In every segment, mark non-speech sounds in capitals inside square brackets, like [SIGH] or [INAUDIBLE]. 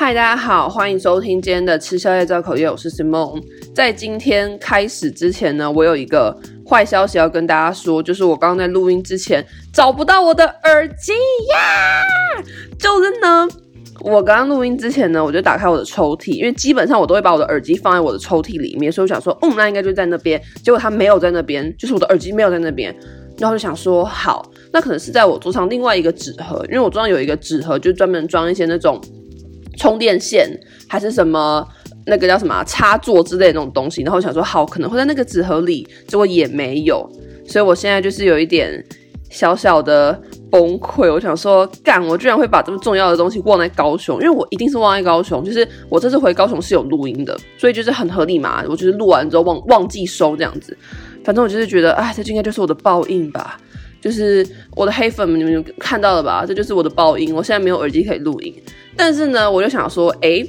嗨，大家好，欢迎收听今天的吃宵夜造口业，我是 Simon。在今天开始之前呢，我有一个坏消息要跟大家说，就是我刚刚在录音之前找不到我的耳机呀。就是呢，我刚刚录音之前呢，我就打开我的抽屉，因为基本上我都会把我的耳机放在我的抽屉里面，所以我想说，嗯，那应该就在那边。结果它没有在那边，就是我的耳机没有在那边。然后就想说，好，那可能是在我桌上另外一个纸盒，因为我桌上有一个纸盒，就专门装一些那种。充电线还是什么那个叫什么、插座之类的那种东西，然后我想说好，可能会在那个纸盒里，结果也没有，所以我现在就是有一点小小的崩溃。我想说，干，我居然会把这么重要的东西忘在高雄，因为我一定是忘在高雄，就是我这次回高雄是有录音的，所以就是很合理嘛。我就是录完之后忘忘记收这样子，反正我就是觉得，哎，这应该就是我的报应吧。就是我的黑粉们，你们看到了吧？这就是我的报应。我现在没有耳机可以录音，但是呢，我就想说，诶，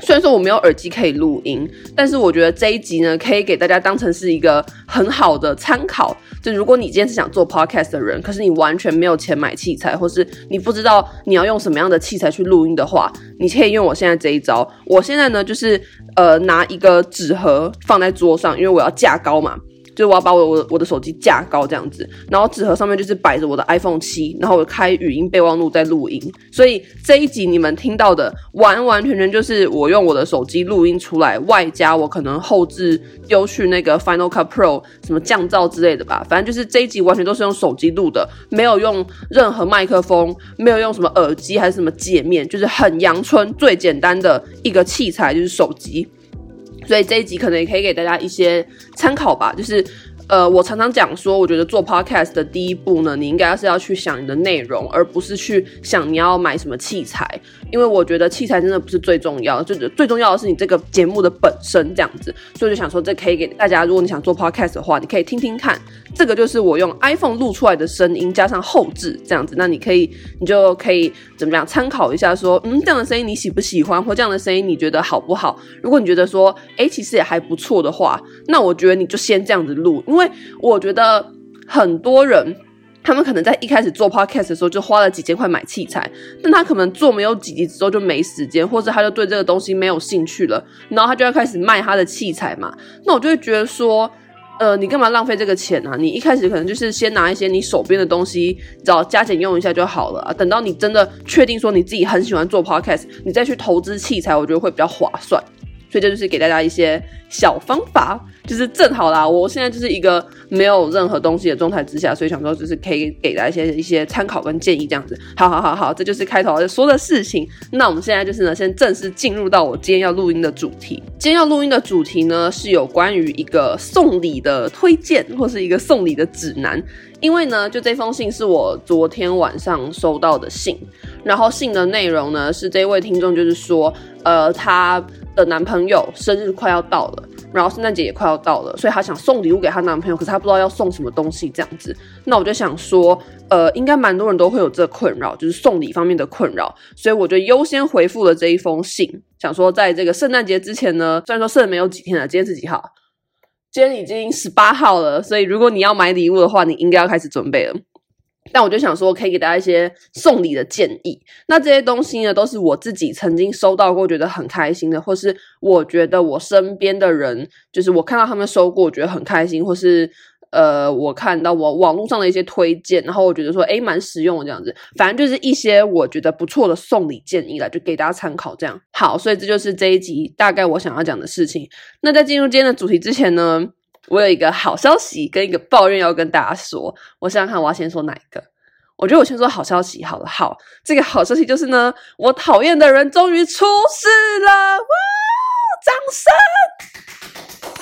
虽然说我没有耳机可以录音，但是我觉得这一集呢，可以给大家当成是一个很好的参考。就如果你今天是想做 podcast 的人，可是你完全没有钱买器材，或是你不知道你要用什么样的器材去录音的话，你可以用我现在这一招。我现在呢，就是呃，拿一个纸盒放在桌上，因为我要架高嘛。就我要把我我我的手机架高这样子，然后纸盒上面就是摆着我的 iPhone 七，然后我开语音备忘录在录音，所以这一集你们听到的完完全全就是我用我的手机录音出来，外加我可能后置丢去那个 Final Cut Pro 什么降噪之类的吧，反正就是这一集完全都是用手机录的，没有用任何麦克风，没有用什么耳机还是什么界面，就是很阳春最简单的一个器材就是手机。所以这一集可能也可以给大家一些参考吧，就是。呃，我常常讲说，我觉得做 podcast 的第一步呢，你应该是要去想你的内容，而不是去想你要买什么器材。因为我觉得器材真的不是最重要的，就最重要的是你这个节目的本身这样子。所以我就想说，这可以给大家，如果你想做 podcast 的话，你可以听听看。这个就是我用 iPhone 录出来的声音，加上后置这样子。那你可以，你就可以怎么样参考一下说，说嗯，这样的声音你喜不喜欢，或这样的声音你觉得好不好？如果你觉得说，诶，其实也还不错的话，那我觉得你就先这样子录，因为。因为我觉得很多人，他们可能在一开始做 podcast 的时候就花了几千块买器材，但他可能做没有几集之后就没时间，或者他就对这个东西没有兴趣了，然后他就要开始卖他的器材嘛。那我就会觉得说，呃，你干嘛浪费这个钱啊？你一开始可能就是先拿一些你手边的东西，找加减用一下就好了啊。等到你真的确定说你自己很喜欢做 podcast，你再去投资器材，我觉得会比较划算。所以这就是给大家一些小方法，就是正好啦。我现在就是一个没有任何东西的状态之下，所以想说就是可以给大家一些一些参考跟建议这样子。好好好好，这就是开头说的事情。那我们现在就是呢，先正式进入到我今天要录音的主题。今天要录音的主题呢，是有关于一个送礼的推荐，或是一个送礼的指南。因为呢，就这封信是我昨天晚上收到的信，然后信的内容呢，是这位听众就是说，呃，她。的男朋友生日快要到了，然后圣诞节也快要到了，所以她想送礼物给她男朋友，可是她不知道要送什么东西这样子。那我就想说，呃，应该蛮多人都会有这困扰，就是送礼方面的困扰，所以我就优先回复了这一封信，想说在这个圣诞节之前呢，虽然说剩没有几天了，今天是几号？今天已经十八号了，所以如果你要买礼物的话，你应该要开始准备了。但我就想说，可以给大家一些送礼的建议。那这些东西呢，都是我自己曾经收到过，觉得很开心的，或是我觉得我身边的人，就是我看到他们收过，我觉得很开心，或是呃，我看到我网络上的一些推荐，然后我觉得说，诶，蛮实用的这样子。反正就是一些我觉得不错的送礼建议啦，就给大家参考这样。好，所以这就是这一集大概我想要讲的事情。那在进入今天的主题之前呢，我有一个好消息跟一个抱怨要跟大家说，我想想看，我要先说哪一个？我觉得我先说好消息好了。好，这个好消息就是呢，我讨厌的人终于出事了！哇，掌声！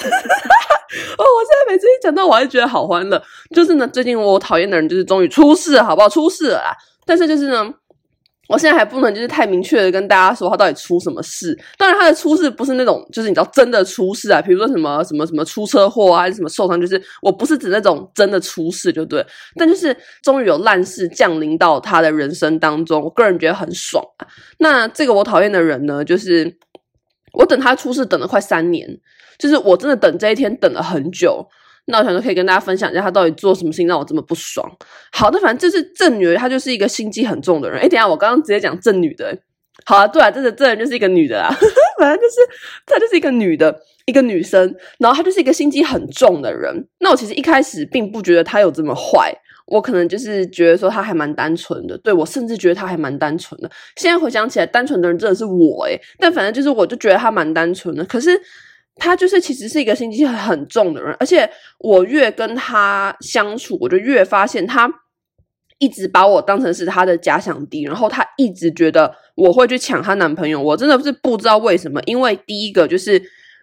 [LAUGHS] 哦，我现在每次一讲到，我还是觉得好欢乐。就是呢，最近我讨厌的人就是终于出事了，好不好？出事了啦！但是就是呢。我现在还不能就是太明确的跟大家说他到底出什么事。当然，他的出事不是那种就是你知道真的出事啊，比如说什么什么什么出车祸啊，还是什么受伤，就是我不是指那种真的出事，就对。但就是终于有烂事降临到他的人生当中，我个人觉得很爽啊。那这个我讨厌的人呢，就是我等他出事等了快三年，就是我真的等这一天等了很久。那我想说可以跟大家分享一下他到底做什么事情让我这么不爽。好的，反正就是正女，她就是一个心机很重的人。诶，等下我刚刚直接讲正女的，好啊，对啊，这个这人就是一个女的啊，[LAUGHS] 反正就是她就是一个女的，一个女生，然后她就是一个心机很重的人。那我其实一开始并不觉得她有这么坏，我可能就是觉得说他还蛮单纯的，对，我甚至觉得他还蛮单纯的。现在回想起来，单纯的人真的是我诶，但反正就是我就觉得他蛮单纯的。可是他就是其实是一个心机很重的人，而且我越跟他相处，我就越发现他。一直把我当成是他的假想敌，然后他一直觉得我会去抢她男朋友，我真的是不知道为什么。因为第一个就是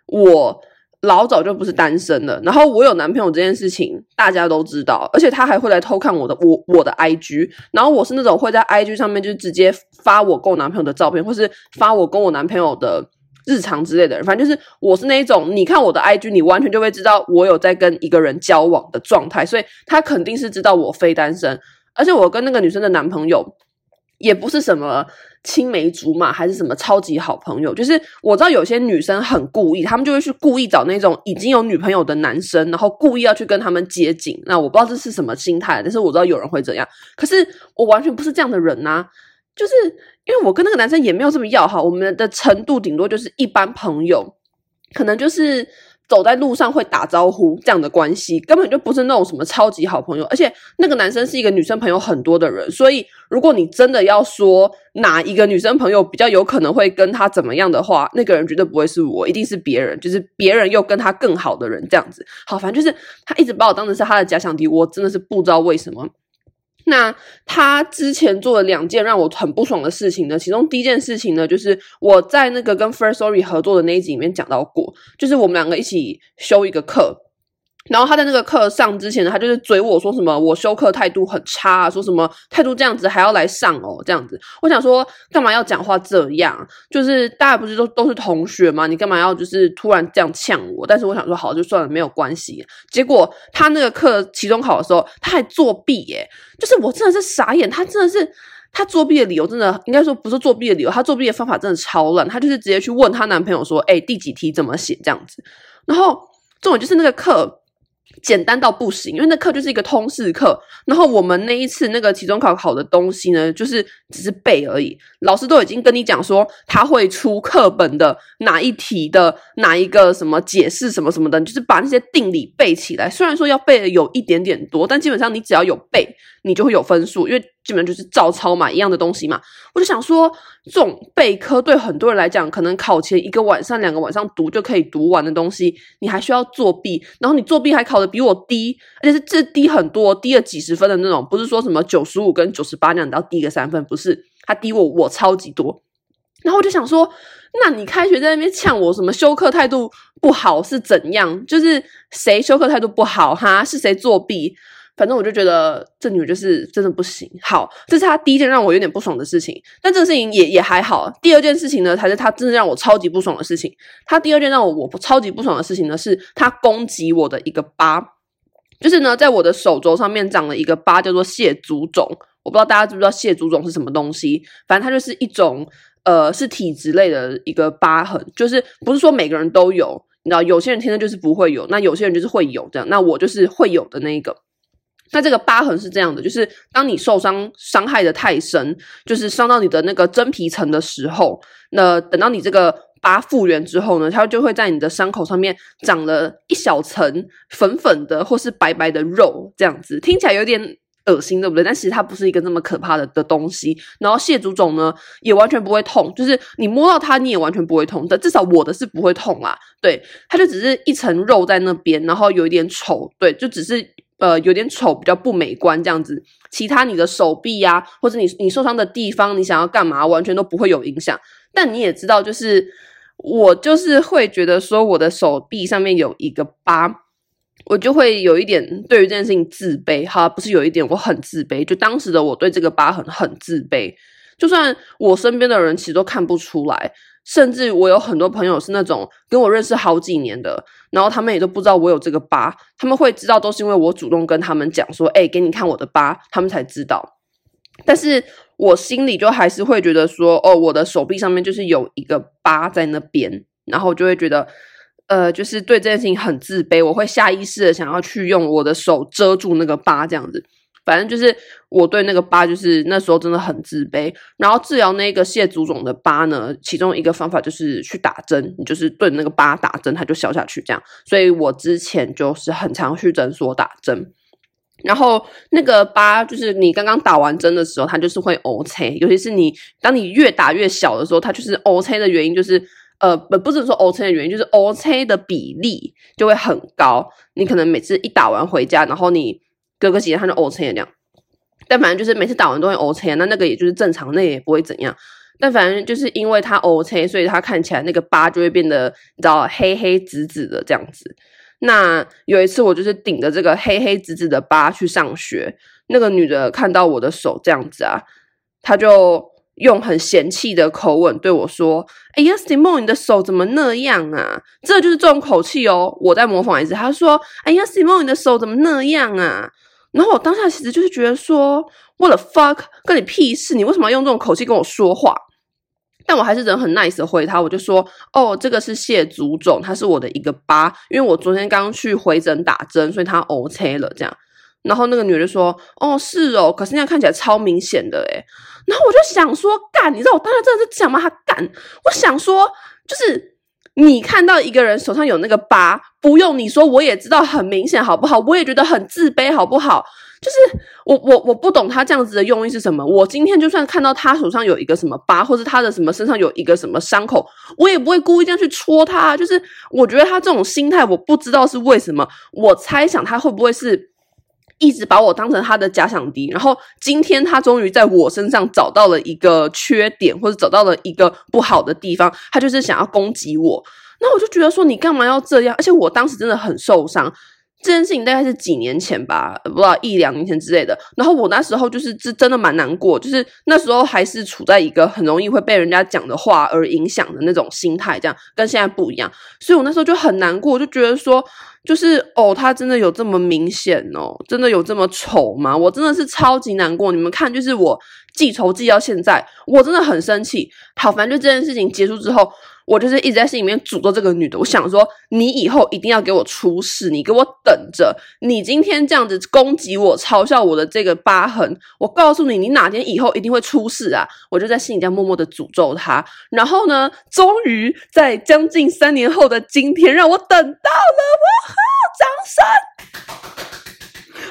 我老早就不是单身了，然后我有男朋友这件事情大家都知道，而且他还会来偷看我的我我的 IG，然后我是那种会在 IG 上面就直接发我跟我男朋友的照片，或是发我跟我男朋友的日常之类的人，反正就是我是那一种，你看我的 IG，你完全就会知道我有在跟一个人交往的状态，所以他肯定是知道我非单身。而且我跟那个女生的男朋友也不是什么青梅竹马，还是什么超级好朋友。就是我知道有些女生很故意，她们就会去故意找那种已经有女朋友的男生，然后故意要去跟他们接近。那我不知道这是什么心态，但是我知道有人会这样。可是我完全不是这样的人呐，就是因为我跟那个男生也没有这么要好，我们的程度顶多就是一般朋友，可能就是。走在路上会打招呼这样的关系，根本就不是那种什么超级好朋友。而且那个男生是一个女生朋友很多的人，所以如果你真的要说哪一个女生朋友比较有可能会跟他怎么样的话，那个人绝对不会是我，一定是别人，就是别人又跟他更好的人这样子。好，反正就是他一直把我当成是他的假想敌，我真的是不知道为什么。那他之前做了两件让我很不爽的事情呢，其中第一件事情呢，就是我在那个跟 First Story 合作的那一集里面讲到过，就是我们两个一起修一个课。然后他在那个课上之前，他就是嘴我说什么我修课态度很差啊，说什么态度这样子还要来上哦，这样子。我想说干嘛要讲话这样？就是大家不是都都是同学吗？你干嘛要就是突然这样呛我？但是我想说好就算了，没有关系。结果他那个课期中考的时候，他还作弊耶！就是我真的是傻眼，他真的是 [LAUGHS] 他作弊的理由真的应该说不是作弊的理由，他作弊的方法真的超烂。他就是直接去问他男朋友说：“哎，第几题怎么写？”这样子。然后重点就是那个课。简单到不行，因为那课就是一个通识课。然后我们那一次那个期中考考的东西呢，就是只是背而已。老师都已经跟你讲说，他会出课本的哪一题的哪一个什么解释什么什么的，就是把那些定理背起来。虽然说要背的有一点点多，但基本上你只要有背，你就会有分数，因为基本上就是照抄嘛，一样的东西嘛。我就想说，这种备科对很多人来讲，可能考前一个晚上、两个晚上读就可以读完的东西，你还需要作弊，然后你作弊还考得比我低，而且是这低很多，低了几十分的那种，不是说什么九十五跟九十八那样，你要低个三分，不是，他低我我超级多。然后我就想说，那你开学在那边呛我什么修课态度不好是怎样？就是谁修课态度不好哈？是谁作弊？反正我就觉得这女就是真的不行。好，这是她第一件让我有点不爽的事情。但这个事情也也还好。第二件事情呢，才是她真的让我超级不爽的事情。她第二件让我我超级不爽的事情呢，是她攻击我的一个疤，就是呢，在我的手肘上面长了一个疤，叫做蟹足肿。我不知道大家知不知道蟹足肿是什么东西？反正它就是一种呃，是体质类的一个疤痕，就是不是说每个人都有，你知道，有些人天生就是不会有，那有些人就是会有这样。那我就是会有的那一个。那这个疤痕是这样的，就是当你受伤伤害的太深，就是伤到你的那个真皮层的时候，那等到你这个疤复原之后呢，它就会在你的伤口上面长了一小层粉粉的或是白白的肉，这样子听起来有点恶心，对不对？但其实它不是一个那么可怕的的东西。然后蟹足肿呢，也完全不会痛，就是你摸到它，你也完全不会痛的。至少我的是不会痛啦。对，它就只是一层肉在那边，然后有一点丑，对，就只是。呃，有点丑，比较不美观这样子。其他你的手臂呀、或者你你受伤的地方，你想要干嘛，完全都不会有影响。但你也知道，就是我就是会觉得说，我的手臂上面有一个疤，我就会有一点对于这件事情自卑。哈，不是有一点，我很自卑。就当时的我对这个疤痕很自卑，就算我身边的人其实都看不出来。甚至我有很多朋友是那种跟我认识好几年的，然后他们也都不知道我有这个疤，他们会知道都是因为我主动跟他们讲说，哎，给你看我的疤，他们才知道。但是我心里就还是会觉得说，哦，我的手臂上面就是有一个疤在那边，然后就会觉得，呃，就是对这件事情很自卑，我会下意识的想要去用我的手遮住那个疤，这样子。反正就是我对那个疤，就是那时候真的很自卑。然后治疗那个蟹足肿的疤呢，其中一个方法就是去打针，你就是对那个疤打针，它就消下去这样。所以我之前就是很常去诊所打针。然后那个疤，就是你刚刚打完针的时候，它就是会乌青，尤其是你当你越打越小的时候，它就是乌青的原因就是。呃，不，不是说乌青的原因，就是乌青的比例就会很高。你可能每次一打完回家，然后你隔个几天他就乌青这样。但反正就是每次打完都会乌青，那那个也就是正常，那也不会怎样。但反正就是因为它乌青，所以他看起来那个疤就会变得你知道黑黑紫紫的这样子。那有一次我就是顶着这个黑黑紫紫的疤去上学，那个女的看到我的手这样子啊，她就。用很嫌弃的口吻对我说：“哎呀，Simon，你的手怎么那样啊？”这就是这种口气哦。我在模仿一次，他说：“哎呀，Simon，你的手怎么那样啊？”然后我当下其实就是觉得说：“What the fuck，跟你屁事？你为什么要用这种口气跟我说话？”但我还是人很 nice 的回他，我就说：“哦，这个是蟹足肿，它是我的一个疤，因为我昨天刚去回诊打针，所以它 OK 了。”这样。然后那个女的说：“哦，是哦，可是现在看起来超明显的诶。”然后我就想说，干，你知道我当时真的是讲吗？他干，我想说，就是你看到一个人手上有那个疤，不用你说，我也知道很明显，好不好？我也觉得很自卑，好不好？就是我我我不懂他这样子的用意是什么。我今天就算看到他手上有一个什么疤，或是他的什么身上有一个什么伤口，我也不会故意这样去戳他。就是我觉得他这种心态，我不知道是为什么。我猜想他会不会是。一直把我当成他的假想敌，然后今天他终于在我身上找到了一个缺点，或者找到了一个不好的地方，他就是想要攻击我。那我就觉得说，你干嘛要这样？而且我当时真的很受伤。这件事情大概是几年前吧，不知道一两年前之类的。然后我那时候就是真真的蛮难过，就是那时候还是处在一个很容易会被人家讲的话而影响的那种心态，这样跟现在不一样。所以我那时候就很难过，我就觉得说。就是哦，他真的有这么明显哦？真的有这么丑吗？我真的是超级难过。你们看，就是我记仇记到现在，我真的很生气。好，反正就这件事情结束之后。我就是一直在心里面诅咒这个女的，我想说，你以后一定要给我出事，你给我等着！你今天这样子攻击我、嘲笑我的这个疤痕，我告诉你，你哪天以后一定会出事啊！我就在心里这样默默的诅咒她。然后呢，终于在将近三年后的今天，让我等到了，哇哈！掌声！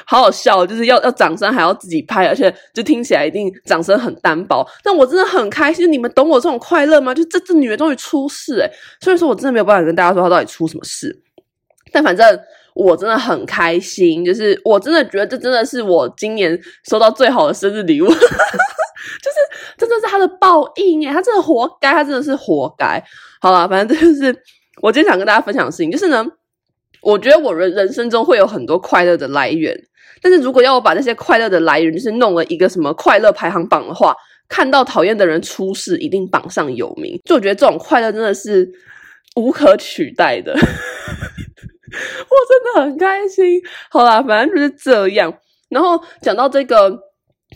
好好笑，就是要要掌声还要自己拍，而且就听起来一定掌声很单薄。但我真的很开心，你们懂我这种快乐吗？就这这女人终于出事诶，所以说我真的没有办法跟大家说她到底出什么事。但反正我真的很开心，就是我真的觉得这真的是我今年收到最好的生日礼物，[LAUGHS] 就是真的是他的报应耶，他真的活该，他真的是活该。好了，反正这就是我今天想跟大家分享的事情，就是呢，我觉得我人人生中会有很多快乐的来源。但是如果要我把那些快乐的来源，就是弄了一个什么快乐排行榜的话，看到讨厌的人出事，一定榜上有名。就我觉得这种快乐真的是无可取代的，[LAUGHS] 我真的很开心。好啦，反正就是这样。然后讲到这个，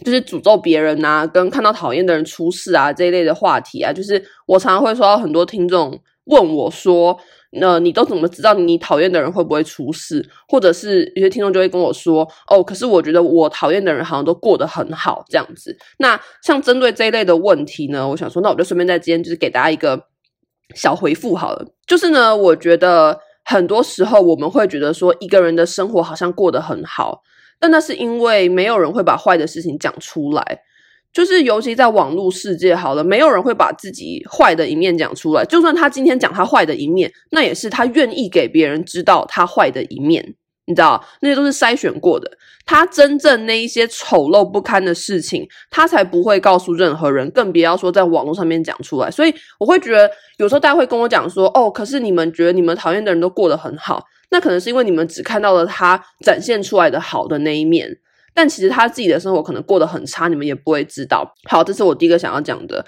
就是诅咒别人啊，跟看到讨厌的人出事啊这一类的话题啊，就是我常常会收到很多听众问我说。那你都怎么知道你讨厌的人会不会出事？或者是有些听众就会跟我说：“哦，可是我觉得我讨厌的人好像都过得很好这样子。”那像针对这一类的问题呢，我想说，那我就顺便在今天就是给大家一个小回复好了。就是呢，我觉得很多时候我们会觉得说一个人的生活好像过得很好，但那是因为没有人会把坏的事情讲出来。就是，尤其在网络世界，好了，没有人会把自己坏的一面讲出来。就算他今天讲他坏的一面，那也是他愿意给别人知道他坏的一面，你知道，那些都是筛选过的。他真正那一些丑陋不堪的事情，他才不会告诉任何人，更别要说在网络上面讲出来。所以，我会觉得有时候大家会跟我讲说：“哦，可是你们觉得你们讨厌的人都过得很好，那可能是因为你们只看到了他展现出来的好的那一面。”但其实他自己的生活可能过得很差，你们也不会知道。好，这是我第一个想要讲的。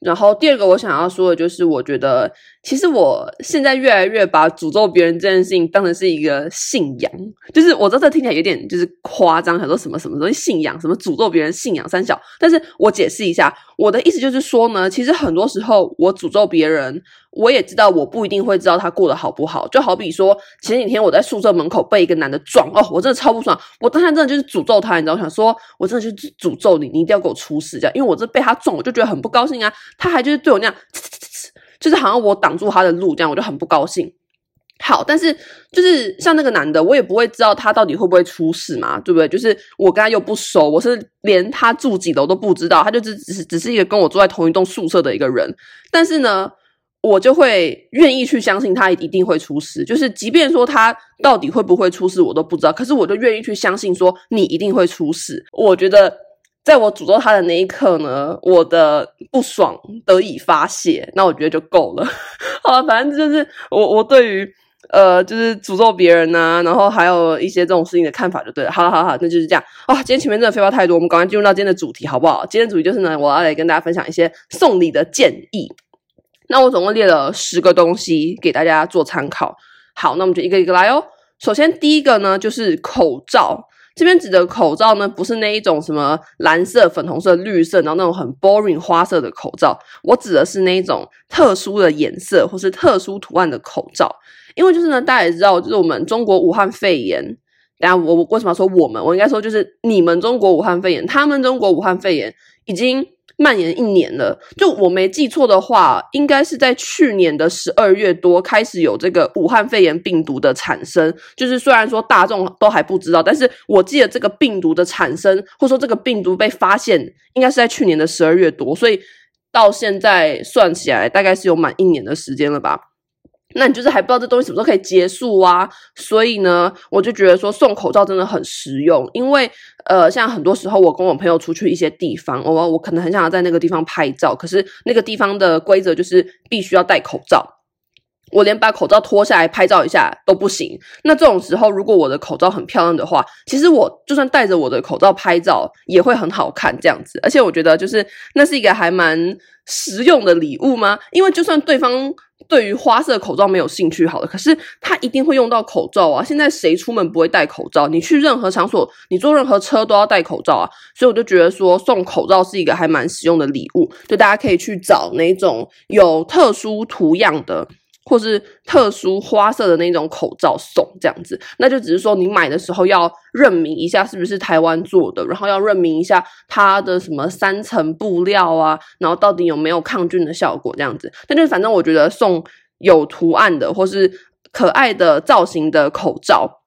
然后第二个我想要说的就是，我觉得其实我现在越来越把诅咒别人这件事情当成是一个信仰，就是我知道这听起来有点就是夸张，很多什么什么东西信仰，什么诅咒别人信仰三小。但是我解释一下，我的意思就是说呢，其实很多时候我诅咒别人，我也知道我不一定会知道他过得好不好。就好比说前几天我在宿舍门口被一个男的撞，哦，我真的超不爽，我当时真的就是诅咒他，你知道，我想说我真的就是诅咒你，你一定要给我出事这样，因为我这被他撞，我就觉得很不高兴啊。他还就是对我那样，就是好像我挡住他的路这样，我就很不高兴。好，但是就是像那个男的，我也不会知道他到底会不会出事嘛，对不对？就是我跟他又不熟，我是连他住几楼都不知道，他就只只是只是一个跟我住在同一栋宿舍的一个人。但是呢，我就会愿意去相信他一定会出事，就是即便说他到底会不会出事，我都不知道，可是我就愿意去相信说你一定会出事。我觉得在我诅咒他的那一刻呢，我的不爽得以发泄，那我觉得就够了。[LAUGHS] 好，反正就是我我对于。呃，就是诅咒别人呐、然后还有一些这种事情的看法就对了。好了，好，好，那就是这样。哇、哦，今天前面真的废话太多，我们赶快进入到今天的主题，好不好？今天主题就是呢，我要来跟大家分享一些送礼的建议。那我总共列了十个东西给大家做参考。好，那我们就一个一个来哦。首先第一个呢，就是口罩。这边指的口罩呢，不是那一种什么蓝色、粉红色、绿色，然后那种很 boring 花色的口罩。我指的是那一种特殊的颜色或是特殊图案的口罩。因为就是呢，大家也知道，就是我们中国武汉肺炎。等下我为什么说我们？我应该说就是你们中国武汉肺炎，他们中国武汉肺炎已经蔓延一年了。就我没记错的话，应该是在去年的十二月多开始有这个武汉肺炎病毒的产生。就是虽然说大众都还不知道，但是我记得这个病毒的产生，或者说这个病毒被发现，应该是在去年的十二月多。所以到现在算起来，大概是有满一年的时间了吧。那你就是还不知道这东西什么时候可以结束啊？所以呢，我就觉得说送口罩真的很实用，因为呃，像很多时候我跟我朋友出去一些地方，我我可能很想要在那个地方拍照，可是那个地方的规则就是必须要戴口罩，我连把口罩脱下来拍照一下都不行。那这种时候，如果我的口罩很漂亮的话，其实我就算戴着我的口罩拍照也会很好看这样子。而且我觉得就是那是一个还蛮实用的礼物吗？因为就算对方。对于花色口罩没有兴趣，好了，可是他一定会用到口罩啊！现在谁出门不会戴口罩？你去任何场所，你坐任何车都要戴口罩啊！所以我就觉得说，送口罩是一个还蛮实用的礼物，就大家可以去找那种有特殊图样的。或是特殊花色的那种口罩送这样子，那就只是说你买的时候要认明一下是不是台湾做的，然后要认明一下它的什么三层布料啊，然后到底有没有抗菌的效果这样子。但就是反正我觉得送有图案的或是可爱的造型的口罩。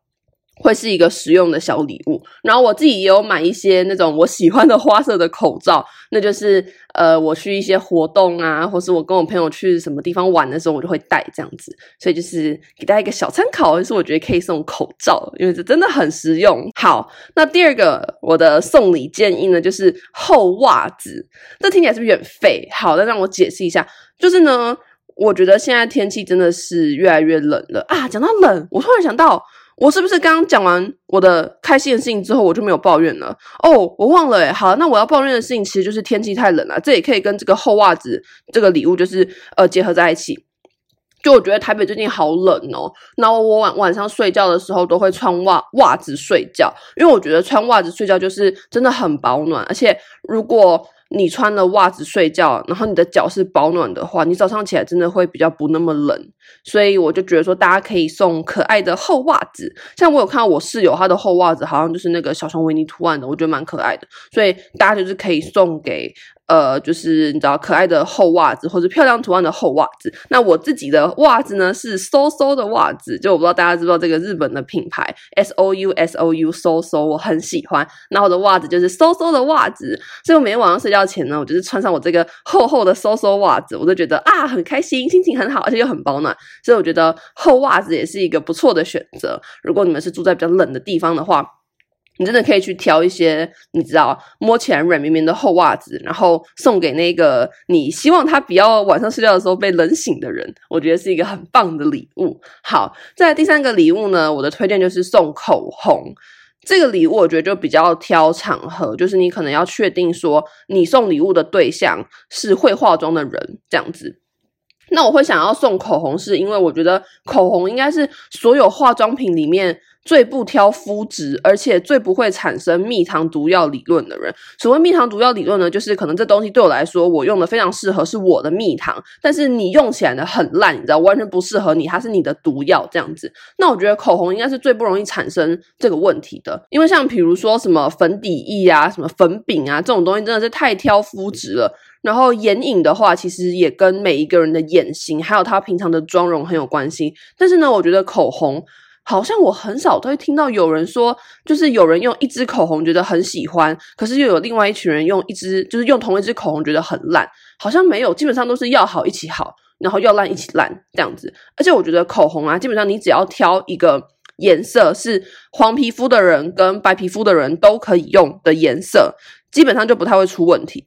会是一个实用的小礼物，然后我自己也有买一些那种我喜欢的花色的口罩，那就是呃，我去一些活动啊，或是我跟我朋友去什么地方玩的时候，我就会戴这样子，所以就是给大家一个小参考，就是我觉得可以送口罩，因为这真的很实用。好，那第二个我的送礼建议呢，就是厚袜子，这听起来是不是有点废？好，那让我解释一下，就是呢，我觉得现在天气真的是越来越冷了啊。讲到冷，我突然想到。我是不是刚刚讲完我的开心的事情之后，我就没有抱怨了？哦，我忘了诶。好，那我要抱怨的事情其实就是天气太冷了。这也可以跟这个厚袜子这个礼物就是呃结合在一起。就我觉得台北最近好冷哦，然后我晚晚上睡觉的时候都会穿袜袜子睡觉，因为我觉得穿袜子睡觉就是真的很保暖，而且如果。你穿了袜子睡觉，然后你的脚是保暖的话，你早上起来真的会比较不那么冷。所以我就觉得说，大家可以送可爱的厚袜子。像我有看到我室友她的厚袜子，好像就是那个小熊维尼图案的，我觉得蛮可爱的。所以大家就是可以送给。呃，就是你知道可爱的厚袜子，或者漂亮图案的厚袜子。那我自己的袜子呢是 SOSO 的袜子，就我不知道大家知不知道这个日本的品牌 S O U S O U SOSO，我很喜欢。那我的袜子就是 SOSO 的袜子，所以我每天晚上睡觉前呢，我就是穿上我这个厚厚的 SOSO 袜子，我就觉得啊很开心，心情很好，而且又很保暖。所以我觉得厚袜子也是一个不错的选择。如果你们是住在比较冷的地方的话。你真的可以去挑一些你知道摸起来软绵绵的厚袜子，然后送给那个你希望他不要晚上睡觉的时候被冷醒的人，我觉得是一个很棒的礼物。好，再来第三个礼物呢，我的推荐就是送口红。这个礼物我觉得就比较挑场合，就是你可能要确定说你送礼物的对象是会化妆的人，这样子。那我会想要送口红，是因为我觉得口红应该是所有化妆品里面。最不挑肤质，而且最不会产生蜜糖毒药理论的人。所谓蜜糖毒药理论呢，就是可能这东西对我来说，我用的非常适合，是我的蜜糖，但是你用起来呢很烂，你知道，完全不适合你，它是你的毒药这样子。那我觉得口红应该是最不容易产生这个问题的，因为像比如说什么粉底液啊、什么粉饼啊这种东西，真的是太挑肤质了。然后眼影的话，其实也跟每一个人的眼型，还有他平常的妆容很有关系。但是呢，我觉得口红好像我很少都会听到有人说，就是有人用一支口红觉得很喜欢，可是又有另外一群人用一支，就是用同一支口红觉得很烂，好像没有，基本上都是要好一起好，然后要烂一起烂这样子。而且我觉得口红啊，基本上你只要挑一个颜色是黄皮肤的人跟白皮肤的人都可以用的颜色，基本上就不太会出问题。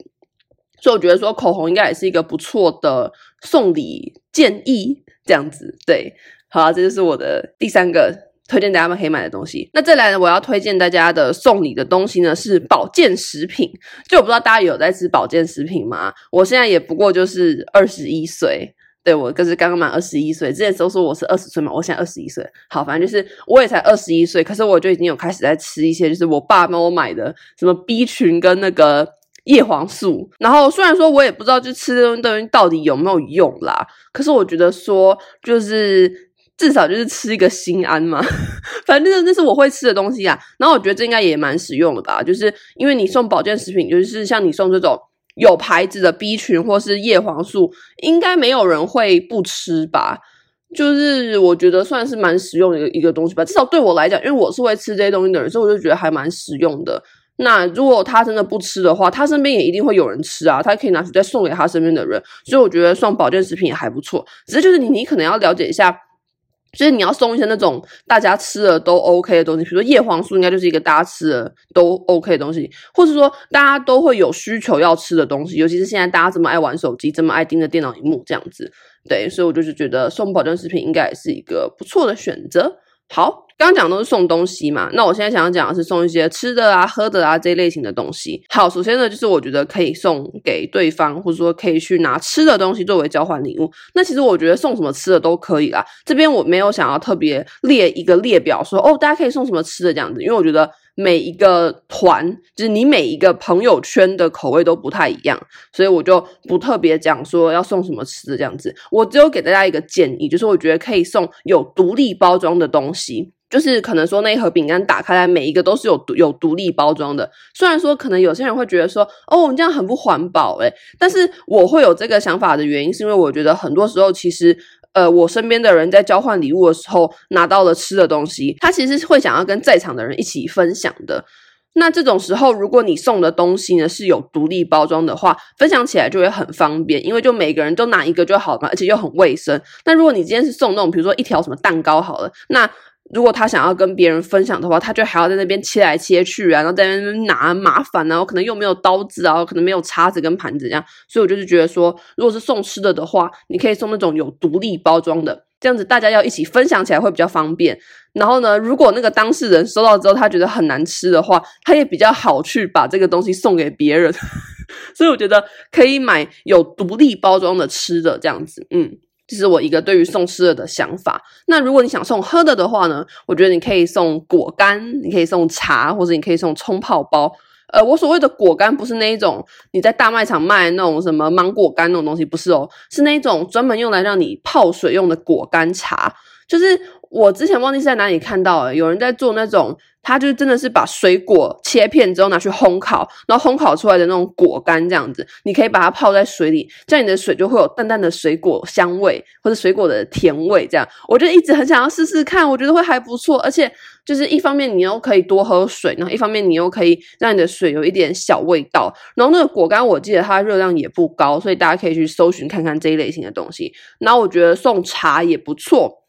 所以我觉得说口红应该也是一个不错的送礼建议，这样子对。好啊，这就是我的第三个推荐大家们可以买的东西。那再来呢，我要推荐大家的送礼的东西呢是保健食品。就我不知道大家有在吃保健食品吗？我现在也不过就是二十一岁，对，我可是刚刚满二十一岁。之前都说我是二十岁嘛，我现在二十一岁。好，反正就是我也才二十一岁，可是我就已经有开始在吃一些，就是我爸帮我买的什么 B 群跟那个。叶黄素，然后虽然说我也不知道就吃这东西到底有没有用啦，可是我觉得说就是至少就是吃一个心安嘛，[LAUGHS] 反正那是我会吃的东西啊。然后我觉得这应该也蛮实用的吧，就是因为你送保健食品，就是像你送这种有牌子的 B 群或是叶黄素，应该没有人会不吃吧？就是我觉得算是蛮实用的一个东西吧，至少对我来讲，因为我是会吃这些东西的人，所以我就觉得还蛮实用的。那如果他真的不吃的话，他身边也一定会有人吃啊，他可以拿去再送给他身边的人，所以我觉得送保健食品也还不错。只是就是你，你可能要了解一下，就是你要送一些那种大家吃了都 OK 的东西，比如说叶黄素，应该就是一个大家吃了都 OK 的东西，或是说大家都会有需求要吃的东西，尤其是现在大家这么爱玩手机，这么爱盯着电脑荧幕这样子，对，所以我就是觉得送保健食品应该也是一个不错的选择。好。刚刚讲的都是送东西嘛，那我现在想要讲的是送一些吃的啊、喝的啊这一类型的东西。好，首先呢，就是我觉得可以送给对方，或者说可以去拿吃的东西作为交换礼物。那其实我觉得送什么吃的都可以啦。这边我没有想要特别列一个列表说，说哦，大家可以送什么吃的这样子，因为我觉得每一个团，就是你每一个朋友圈的口味都不太一样，所以我就不特别讲说要送什么吃的这样子。我只有给大家一个建议，就是我觉得可以送有独立包装的东西。就是可能说那一盒饼干打开来，每一个都是有有独立包装的。虽然说可能有些人会觉得说，哦，我们这样很不环保诶，但是我会有这个想法的原因，是因为我觉得很多时候其实，呃，我身边的人在交换礼物的时候拿到了吃的东西，他其实会想要跟在场的人一起分享的。那这种时候，如果你送的东西呢是有独立包装的话，分享起来就会很方便，因为就每个人都拿一个就好嘛，而且又很卫生。那如果你今天是送那种，比如说一条什么蛋糕好了，那如果他想要跟别人分享的话，他就还要在那边切来切去啊，然后在那边拿麻烦啊，然后可能又没有刀子啊，可能没有叉子跟盘子这样，所以我就是觉得说，如果是送吃的的话，你可以送那种有独立包装的，这样子大家要一起分享起来会比较方便。然后呢，如果那个当事人收到之后他觉得很难吃的话，他也比较好去把这个东西送给别人，[LAUGHS] 所以我觉得可以买有独立包装的吃的这样子，嗯。这是我一个对于送吃的的想法。那如果你想送喝的的话呢，我觉得你可以送果干，你可以送茶，或者你可以送冲泡包。呃，我所谓的果干不是那一种你在大卖场卖那种什么芒果干那种东西，不是哦，是那种专门用来让你泡水用的果干茶，就是。我之前忘记是在哪里看到，有人在做那种，他就真的是把水果切片之后拿去烘烤，然后烘烤出来的那种果干这样子，你可以把它泡在水里，这样你的水就会有淡淡的水果香味或者水果的甜味。这样，我就一直很想要试试看，我觉得会还不错，而且就是一方面你又可以多喝水，然后一方面你又可以让你的水有一点小味道，然后那个果干我记得它热量也不高，所以大家可以去搜寻看看这一类型的东西。然后我觉得送茶也不错。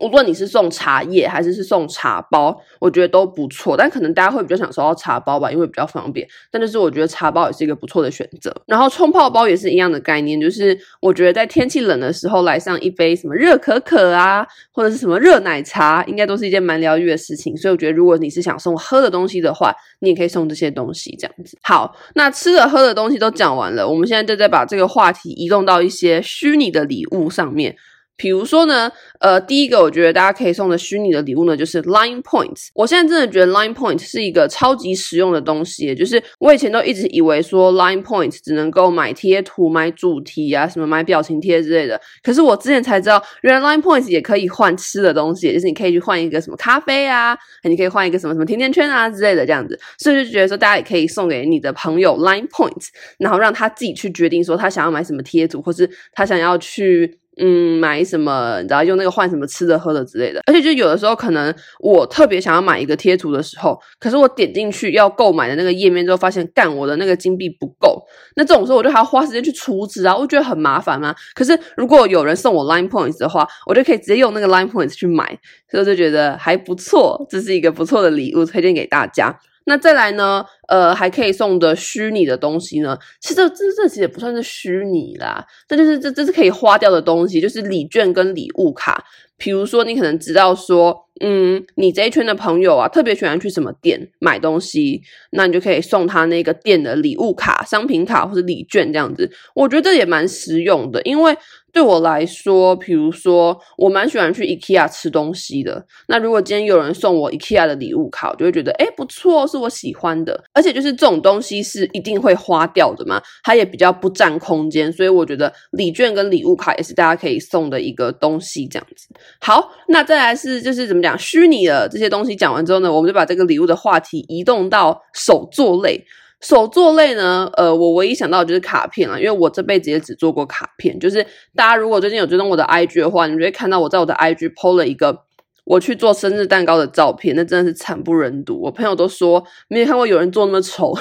无论你是送茶叶还是是送茶包，我觉得都不错。但可能大家会比较想收到茶包吧，因为比较方便。但就是我觉得茶包也是一个不错的选择。然后冲泡包也是一样的概念，就是我觉得在天气冷的时候来上一杯什么热可可啊，或者是什么热奶茶，应该都是一件蛮疗愈的事情。所以我觉得如果你是想送喝的东西的话，你也可以送这些东西这样子。好，那吃的喝的东西都讲完了，我们现在就再把这个话题移动到一些虚拟的礼物上面。比如说呢，呃，第一个我觉得大家可以送的虚拟的礼物呢，就是 Line Points。我现在真的觉得 Line Points 是一个超级实用的东西，就是我以前都一直以为说 Line Points 只能够买贴图、买主题啊，什么买表情贴之类的。可是我之前才知道，原来 Line Points 也可以换吃的东西，就是你可以去换一个什么咖啡啊，你可以换一个什么什么甜甜圈啊之类的这样子。所以就觉得说，大家也可以送给你的朋友 Line Points，然后让他自己去决定说他想要买什么贴图，或是他想要去。嗯，买什么，然后用那个换什么吃的喝的之类的，而且就有的时候可能我特别想要买一个贴图的时候，可是我点进去要购买的那个页面之后，发现干我的那个金币不够，那这种时候我就还要花时间去储值啊，我觉得很麻烦嘛。可是如果有人送我 Line Points 的话，我就可以直接用那个 Line Points 去买，所以我就觉得还不错，这是一个不错的礼物，推荐给大家。那再来呢？呃，还可以送的虚拟的东西呢？其实这这这其实也不算是虚拟啦，这就是这这是可以花掉的东西，就是礼券跟礼物卡。比如说，你可能知道说，嗯，你这一圈的朋友啊，特别喜欢去什么店买东西，那你就可以送他那个店的礼物卡、商品卡或者礼券这样子。我觉得也蛮实用的，因为。对我来说，比如说，我蛮喜欢去 IKEA 吃东西的。那如果今天有人送我 IKEA 的礼物卡，我就会觉得，诶，不错，是我喜欢的。而且就是这种东西是一定会花掉的嘛，它也比较不占空间，所以我觉得礼券跟礼物卡也是大家可以送的一个东西，这样子。好，那再来是就是怎么讲，虚拟的这些东西讲完之后呢，我们就把这个礼物的话题移动到手作类。手作类呢，呃，我唯一想到的就是卡片了，因为我这辈子也只做过卡片。就是大家如果最近有追踪我的 IG 的话，你就会看到我在我的 IG PO 了一个我去做生日蛋糕的照片，那真的是惨不忍睹。我朋友都说没有看过有人做那么丑，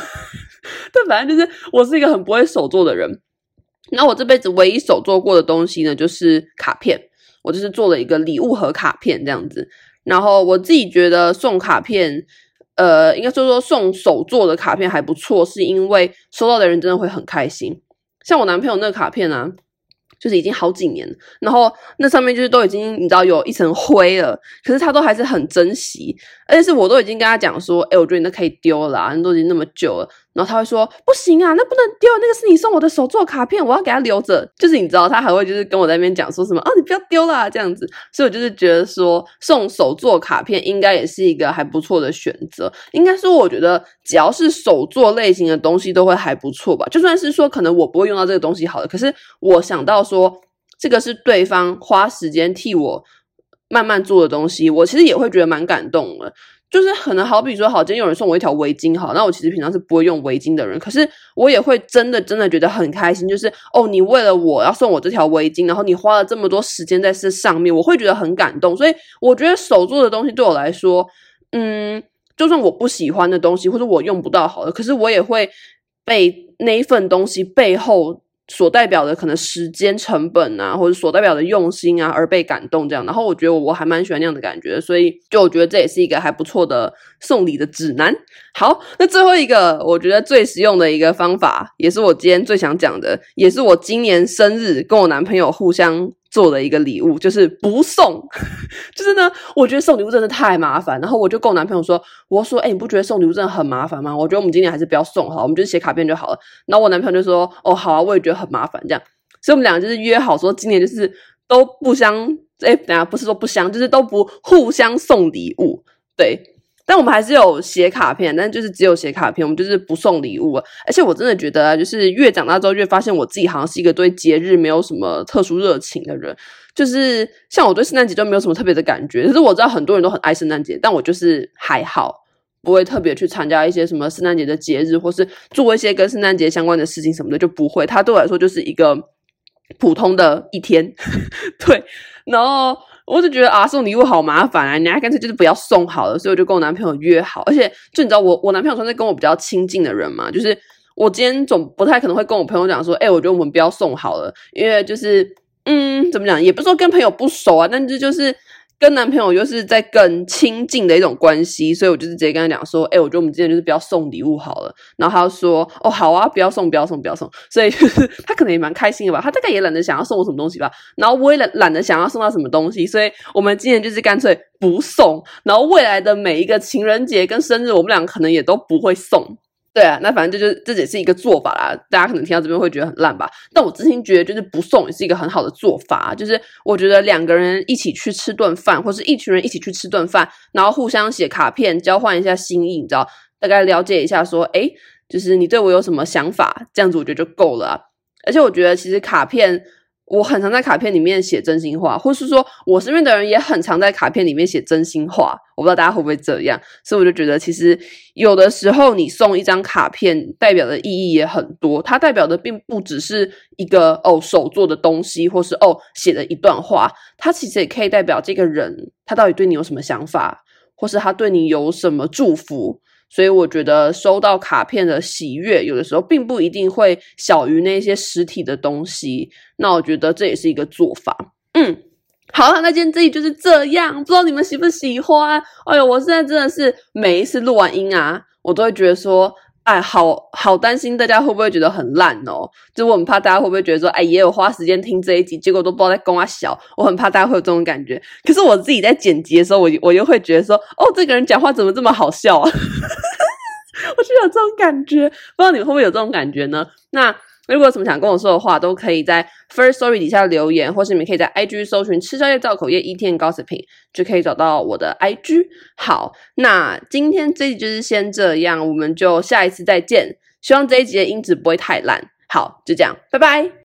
[LAUGHS] 但反正就是我是一个很不会手作的人。那我这辈子唯一手做过的东西呢，就是卡片。我就是做了一个礼物盒卡片这样子，然后我自己觉得送卡片。呃，应该说说送手做的卡片还不错，是因为收到的人真的会很开心。像我男朋友那个卡片啊，就是已经好几年，然后那上面就是都已经你知道有一层灰了，可是他都还是很珍惜，而且是我都已经跟他讲说，哎，我觉得你都可以丢了啊，你都已经那么久了。然后他会说不行啊，那不能丢，那个是你送我的手作卡片，我要给他留着。就是你知道，他还会就是跟我在那边讲说什么哦，你不要丢啦这样子。所以我就是觉得说送手作卡片应该也是一个还不错的选择。应该说，我觉得只要是手作类型的东西都会还不错吧。就算是说可能我不会用到这个东西好了，可是我想到说这个是对方花时间替我慢慢做的东西，我其实也会觉得蛮感动的。就是可能好比说，好，今天有人送我一条围巾，好，那我其实平常是不会用围巾的人，可是我也会真的真的觉得很开心，就是哦，你为了我要送我这条围巾，然后你花了这么多时间在这上面，我会觉得很感动。所以我觉得手做的东西对我来说，嗯，就算我不喜欢的东西或者我用不到好的，可是我也会被那一份东西背后。所代表的可能时间成本啊，或者所代表的用心啊，而被感动这样。然后我觉得我还蛮喜欢那样的感觉，所以就我觉得这也是一个还不错的送礼的指南。好，那最后一个我觉得最实用的一个方法，也是我今天最想讲的，也是我今年生日跟我男朋友互相。做的一个礼物就是不送，[LAUGHS] 就是呢，我觉得送礼物真的太麻烦。然后我就跟我男朋友说，我说，哎、你不觉得送礼物真的很麻烦吗？我觉得我们今年还是不要送好，我们就写卡片就好了。然后我男朋友就说，哦，好啊，我也觉得很麻烦这样。所以我们两个就是约好说，今年就是都不相，哎、欸，等下不是说不相，就是都不互相送礼物，对。但我们还是有写卡片，但就是只有写卡片，我们就是不送礼物。而且我真的觉得，就是越长大之后，越发现我自己好像是一个对节日没有什么特殊热情的人。就是像我对圣诞节就没有什么特别的感觉。可是我知道很多人都很爱圣诞节，但我就是还好，不会特别去参加一些什么圣诞节的节日，或是做一些跟圣诞节相关的事情什么的，就不会。它对我来说就是一个普通的一天。[LAUGHS] 对，然后。我就觉得啊，送礼物好麻烦啊，你还干脆就是不要送好了。所以我就跟我男朋友约好，而且就你知道我，我男朋友算是跟我比较亲近的人嘛，就是我今天总不太可能会跟我朋友讲说，哎、我觉得我们不要送好了，因为就是嗯，怎么讲，也不是说跟朋友不熟啊，但是就是。跟男朋友就是在更亲近的一种关系，所以我就是直接跟他讲说，哎、我觉得我们今天就是不要送礼物好了。然后他就说，哦，好啊，不要送，不要送，不要送。所以他可能也蛮开心的吧，他大概也懒得想要送我什么东西吧。然后我也懒懒得想要送他什么东西，所以我们今年就是干脆不送。然后未来的每一个情人节跟生日，我们俩可能也都不会送。对啊，那反正这就这也是一个做法啦。大家可能听到这边会觉得很烂吧？但我真心觉得，就是不送也是一个很好的做法。就是我觉得两个人一起去吃顿饭，或是一群人一起去吃顿饭，然后互相写卡片，交换一下心意，你知道，大概了解一下说，哎，就是你对我有什么想法，这样子我觉得就够了啊。而且我觉得其实卡片。我很常在卡片里面写真心话，或是说我身边的人也很常在卡片里面写真心话。我不知道大家会不会这样，所以我就觉得其实有的时候你送一张卡片，代表的意义也很多。它代表的并不只是一个哦手做的东西，或是哦写的一段话，它其实也可以代表这个人他到底对你有什么想法，或是他对你有什么祝福。所以我觉得收到卡片的喜悦，有的时候并不一定会小于那些实体的东西。那我觉得这也是一个做法。嗯，好了，那今天这里就是这样，不知道你们喜不喜欢？哎呦，我现在真的是每一次录完音啊，我都会觉得说，哎，好好担心大家会不会觉得很烂哦？就我很怕大家会不会觉得说，哎，也有花时间听这一集，结果都不知道在公啊小。我很怕大家会有这种感觉。可是我自己在剪辑的时候，我我又会觉得说，哦，这个人讲话怎么这么好笑啊？[LAUGHS] 我就有这种感觉，不知道你们会不会有这种感觉呢？那如果有什么想跟我说的话，都可以在 First Story 底下留言，或是你们可以在 IG 搜寻“吃宵夜造口业 Eating and Gossiping”，就可以找到我的 IG。好，那今天这集就是先这样，我们就下一次再见。希望这一集的音质不会太烂。好，就这样，拜拜。